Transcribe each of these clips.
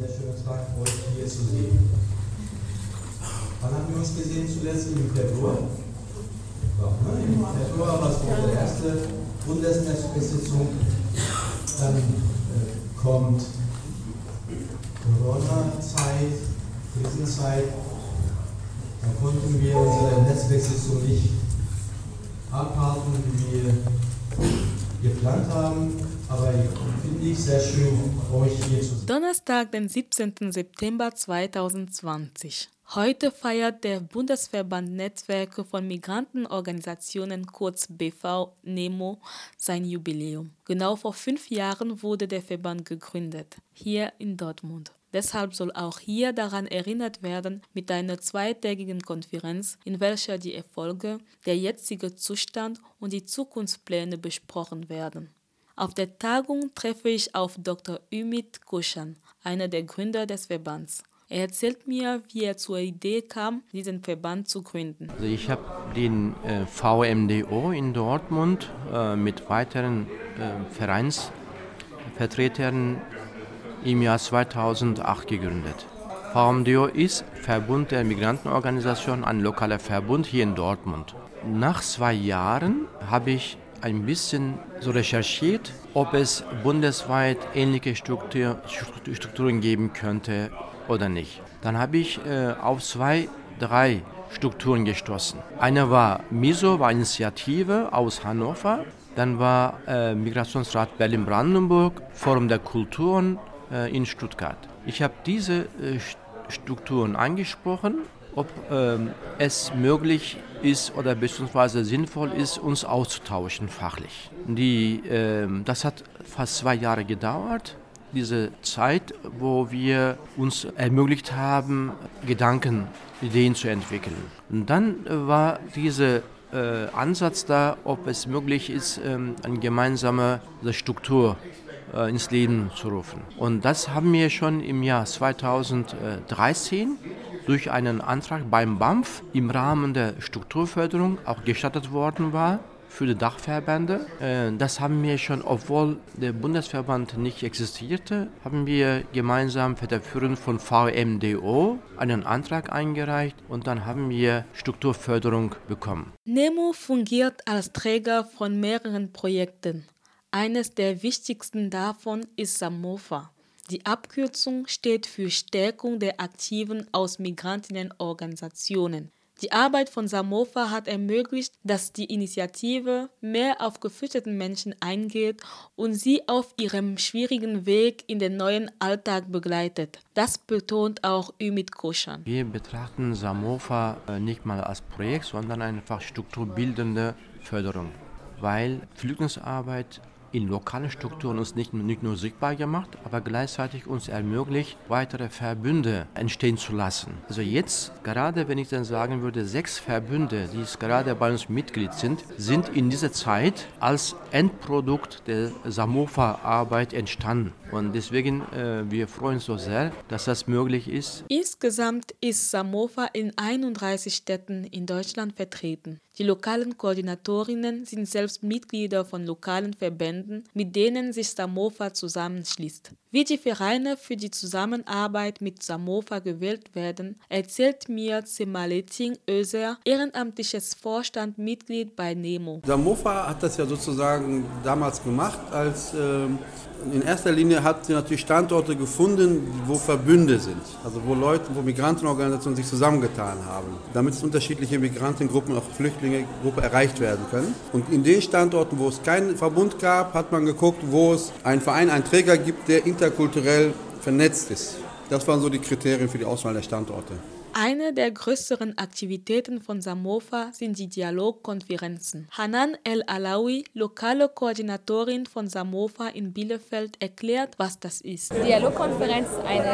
sehr schöner Tag, euch hier zu sehen. Wann haben wir uns gesehen zuletzt? Im Februar? Ja, ne? Im Februar war es unsere erste Bundesnetzbesitzung. Dann äh, kommt Corona-Zeit, Krisenzeit. Da konnten wir unsere Netzbesitzung nicht abhalten, wie wir geplant haben. Donnerstag, den 17. September 2020. Heute feiert der Bundesverband Netzwerke von Migrantenorganisationen kurz BV NEMO sein Jubiläum. Genau vor fünf Jahren wurde der Verband gegründet, hier in Dortmund. Deshalb soll auch hier daran erinnert werden mit einer zweitägigen Konferenz, in welcher die Erfolge, der jetzige Zustand und die Zukunftspläne besprochen werden. Auf der Tagung treffe ich auf Dr. Ümit Koschan, einer der Gründer des Verbands. Er erzählt mir, wie er zur Idee kam, diesen Verband zu gründen. Also ich habe den äh, VMDO in Dortmund äh, mit weiteren äh, Vereinsvertretern im Jahr 2008 gegründet. VMDO ist Verbund der Migrantenorganisation, ein lokaler Verbund hier in Dortmund. Nach zwei Jahren habe ich ein bisschen so recherchiert, ob es bundesweit ähnliche Struktur, Strukturen geben könnte oder nicht. Dann habe ich äh, auf zwei, drei Strukturen gestoßen. Eine war MISO, war Initiative aus Hannover. Dann war äh, Migrationsrat Berlin-Brandenburg, Forum der Kulturen äh, in Stuttgart. Ich habe diese äh, Strukturen angesprochen, ob ähm, es möglich ist oder beziehungsweise sinnvoll ist, uns auszutauschen fachlich. Die, ähm, das hat fast zwei Jahre gedauert diese Zeit, wo wir uns ermöglicht haben, Gedanken, Ideen zu entwickeln. Und dann war dieser äh, Ansatz da, ob es möglich ist, ähm, eine gemeinsame Struktur äh, ins Leben zu rufen. Und das haben wir schon im Jahr 2013 durch einen Antrag beim BAMF im Rahmen der Strukturförderung auch gestattet worden war für die Dachverbände. Äh, das haben wir schon, obwohl der Bundesverband nicht existierte, haben wir gemeinsam federführend von VMDO einen Antrag eingereicht und dann haben wir Strukturförderung bekommen. NEMO fungiert als Träger von mehreren Projekten. Eines der wichtigsten davon ist SAMOFA. Die Abkürzung steht für Stärkung der Aktiven aus Migrantinnenorganisationen. Die Arbeit von Samofa hat ermöglicht, dass die Initiative mehr auf geflüchteten Menschen eingeht und sie auf ihrem schwierigen Weg in den neuen Alltag begleitet. Das betont auch Ümit Koschan. Wir betrachten Samofa äh, nicht mal als Projekt, sondern einfach strukturbildende Förderung, weil Flüchtlingsarbeit in lokalen Strukturen uns nicht, nicht nur sichtbar gemacht, aber gleichzeitig uns ermöglicht, weitere Verbünde entstehen zu lassen. Also jetzt, gerade wenn ich dann sagen würde, sechs Verbünde, die gerade bei uns Mitglied sind, sind in dieser Zeit als Endprodukt der Samofa-Arbeit entstanden. Und deswegen, äh, wir freuen uns so sehr, dass das möglich ist. Insgesamt ist Samofa in 31 Städten in Deutschland vertreten. Die lokalen Koordinatorinnen sind selbst Mitglieder von lokalen Verbänden, mit denen sich Samofa zusammenschließt. Wie die Vereine für die Zusammenarbeit mit Samofa gewählt werden, erzählt mir Semaleting Özer, ehrenamtliches Vorstandmitglied bei NEMO. Samofa hat das ja sozusagen damals gemacht, als äh, in erster Linie hat sie natürlich Standorte gefunden, wo Verbünde sind, also wo Leute, wo Migrantenorganisationen sich zusammengetan haben, damit unterschiedliche Migrantengruppen, auch Flüchtlingegruppen erreicht werden können. Und in den Standorten, wo es keinen Verbund gab, hat man geguckt, wo es einen Verein, einen Träger gibt, der interkulturell vernetzt ist. Das waren so die Kriterien für die Auswahl der Standorte. Eine der größeren Aktivitäten von Samofa sind die Dialogkonferenzen. Hanan El-Alawi, lokale Koordinatorin von Samofa in Bielefeld, erklärt, was das ist. Die Dialogkonferenz ist eine,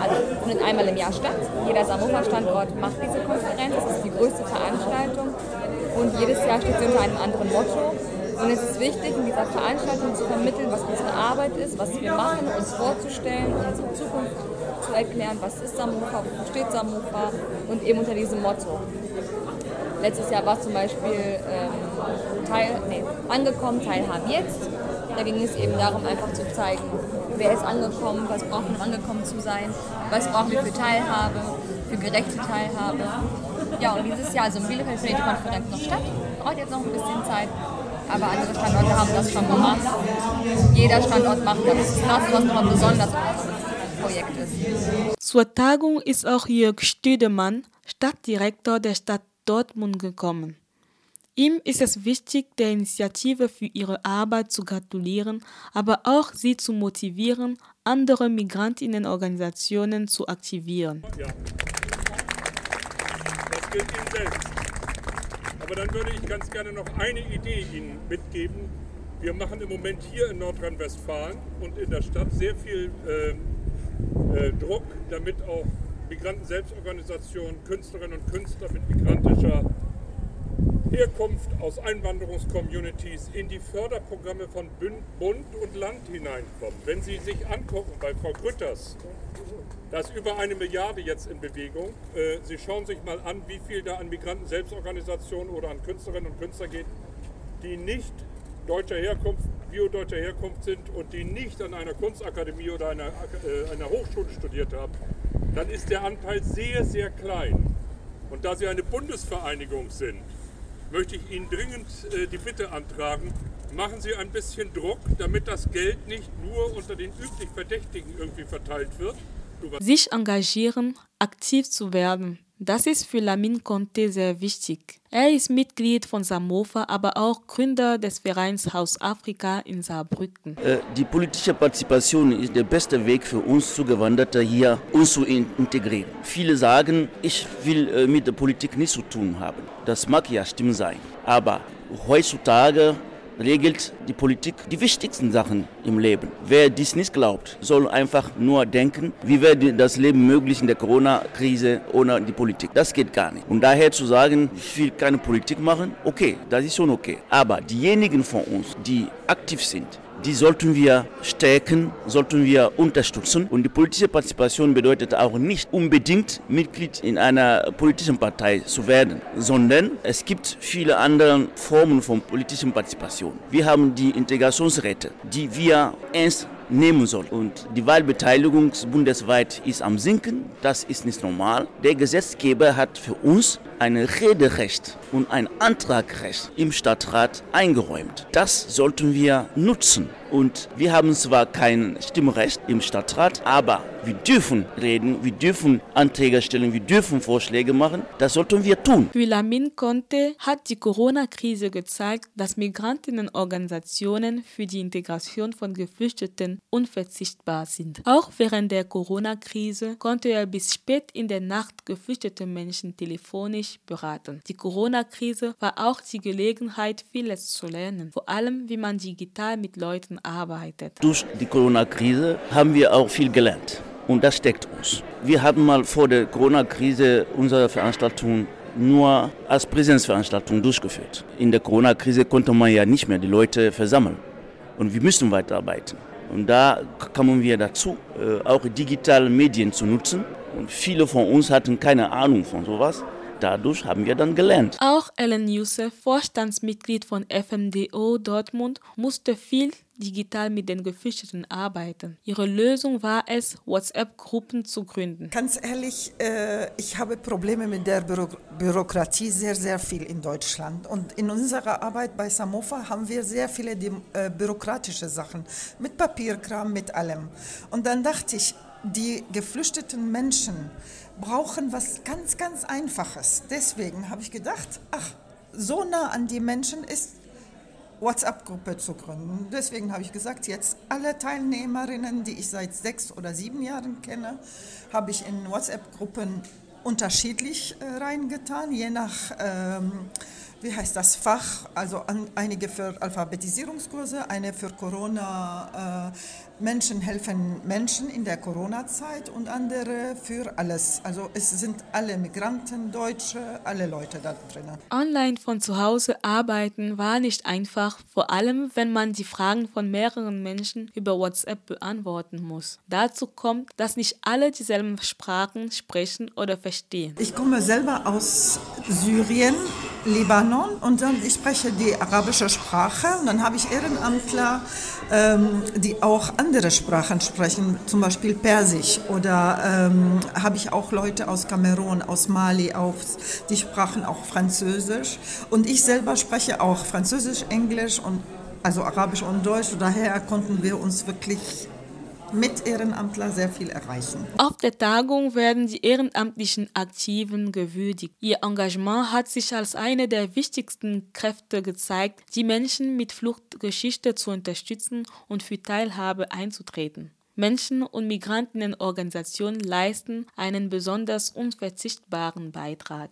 also findet einmal im Jahr statt. Jeder Samofa-Standort macht diese Konferenz. Es ist die größte Veranstaltung und jedes Jahr steht sie unter einem anderen Motto. Und es ist wichtig, in dieser Veranstaltung zu vermitteln, was unsere Arbeit ist, was wir machen, uns vorzustellen, unsere Zukunft zu erklären, was ist Samofa, wofür steht Samofa und eben unter diesem Motto. Letztes Jahr war zum Beispiel ähm, Teil, nee, angekommen, Teilhaben jetzt. Da ging es eben darum, einfach zu zeigen, wer ist angekommen, was braucht man, um angekommen zu sein, was brauchen wir für Teilhabe, für gerechte Teilhabe. Ja, und dieses Jahr, also in Bielefeld findet die Konferenz noch statt, braucht jetzt noch ein bisschen Zeit, aber andere Standorte haben das schon gemacht. Jeder Standort macht das. Das ist das, was nochmal besonders Projekt ist. Zur Tagung ist auch Jörg Stüdemann, Stadtdirektor der Stadt Dortmund, gekommen. Ihm ist es wichtig, der Initiative für ihre Arbeit zu gratulieren, aber auch sie zu motivieren, andere Migrantinnenorganisationen zu aktivieren. Ja. Gilt Ihnen selbst. Aber dann würde ich ganz gerne noch eine Idee Ihnen mitgeben. Wir machen im Moment hier in Nordrhein-Westfalen und in der Stadt sehr viel äh, äh, Druck, damit auch Migranten-Selbstorganisationen, Künstlerinnen und Künstler mit migrantischer Herkunft aus Einwanderungscommunities in die Förderprogramme von Bund und Land hineinkommen. Wenn Sie sich angucken bei Frau Grütters, da ist über eine Milliarde jetzt in Bewegung. Äh, Sie schauen sich mal an, wie viel da an Migranten-Selbstorganisationen oder an Künstlerinnen und Künstler geht, die nicht deutscher Herkunft, biodeutscher Herkunft sind und die nicht an einer Kunstakademie oder einer, äh, einer Hochschule studiert haben, dann ist der Anteil sehr, sehr klein. Und da Sie eine Bundesvereinigung sind, möchte ich Ihnen dringend äh, die Bitte antragen, machen Sie ein bisschen Druck, damit das Geld nicht nur unter den üblich Verdächtigen irgendwie verteilt wird. Sich engagieren, aktiv zu werden, das ist für Lamin Conte sehr wichtig. Er ist Mitglied von Samofa, aber auch Gründer des Vereins Haus Afrika in Saarbrücken. Äh, die politische Partizipation ist der beste Weg für uns Zugewanderte hier, uns zu integrieren. Viele sagen, ich will äh, mit der Politik nichts zu tun haben. Das mag ja stimmen sein. Aber heutzutage regelt die Politik die wichtigsten Sachen im Leben. Wer dies nicht glaubt, soll einfach nur denken, wie wäre das Leben möglich in der Corona-Krise ohne die Politik. Das geht gar nicht. Und daher zu sagen, ich will keine Politik machen, okay, das ist schon okay. Aber diejenigen von uns, die aktiv sind, die sollten wir stärken, sollten wir unterstützen. Und die politische Partizipation bedeutet auch nicht unbedingt Mitglied in einer politischen Partei zu werden, sondern es gibt viele andere Formen von politischer Partizipation. Wir haben die Integrationsräte, die wir ernst nehmen soll. Und die Wahlbeteiligung bundesweit ist am Sinken. Das ist nicht normal. Der Gesetzgeber hat für uns ein Rederecht und ein Antragrecht im Stadtrat eingeräumt. Das sollten wir nutzen. Und wir haben zwar kein Stimmrecht im Stadtrat, aber wir dürfen reden, wir dürfen Anträge stellen, wir dürfen Vorschläge machen. Das sollten wir tun. Für Lamin Conte hat die Corona-Krise gezeigt, dass Migrantinnenorganisationen für die Integration von Geflüchteten unverzichtbar sind. Auch während der Corona-Krise konnte er bis spät in der Nacht geflüchtete Menschen telefonisch beraten. Die Corona-Krise war auch die Gelegenheit, vieles zu lernen, vor allem wie man digital mit Leuten arbeitet. Durch die Corona-Krise haben wir auch viel gelernt und das steckt uns. Wir haben mal vor der Corona-Krise unsere Veranstaltung nur als Präsenzveranstaltung durchgeführt. In der Corona-Krise konnte man ja nicht mehr die Leute versammeln und wir müssen weiterarbeiten. Und da kommen wir dazu, äh, auch digitale Medien zu nutzen. Und viele von uns hatten keine Ahnung von sowas dadurch haben wir dann gelernt. Auch Ellen Youssef, Vorstandsmitglied von FMDO Dortmund, musste viel digital mit den Geflüchteten arbeiten. Ihre Lösung war es, WhatsApp-Gruppen zu gründen. Ganz ehrlich, äh, ich habe Probleme mit der Büro Bürokratie sehr, sehr viel in Deutschland. Und in unserer Arbeit bei Samofa haben wir sehr viele äh, bürokratische Sachen mit Papierkram, mit allem. Und dann dachte ich, die geflüchteten Menschen brauchen was ganz, ganz Einfaches. Deswegen habe ich gedacht, ach, so nah an die Menschen ist WhatsApp-Gruppe zu gründen. Deswegen habe ich gesagt, jetzt alle Teilnehmerinnen, die ich seit sechs oder sieben Jahren kenne, habe ich in WhatsApp-Gruppen unterschiedlich äh, reingetan, je nach ähm, wie heißt das Fach, also an, einige für Alphabetisierungskurse, eine für Corona, äh, Menschen helfen Menschen in der Corona-Zeit und andere für alles. Also es sind alle Migranten, Deutsche, alle Leute da drin. Online von zu Hause arbeiten war nicht einfach, vor allem wenn man die Fragen von mehreren Menschen über WhatsApp beantworten muss. Dazu kommt, dass nicht alle dieselben Sprachen sprechen oder verstehen. Ich komme selber aus Syrien Libanon und dann ich spreche die arabische Sprache und dann habe ich Ehrenamtler, ähm, die auch andere Sprachen sprechen, zum Beispiel Persisch oder ähm, habe ich auch Leute aus Kamerun, aus Mali, aus, die sprachen auch Französisch und ich selber spreche auch Französisch, Englisch und also Arabisch und Deutsch. Daher konnten wir uns wirklich mit Ehrenamtler sehr viel erreichen. Auf der Tagung werden die ehrenamtlichen Aktiven gewürdigt. Ihr Engagement hat sich als eine der wichtigsten Kräfte gezeigt, die Menschen mit Fluchtgeschichte zu unterstützen und für Teilhabe einzutreten. Menschen- und Migrantenorganisationen leisten einen besonders unverzichtbaren Beitrag.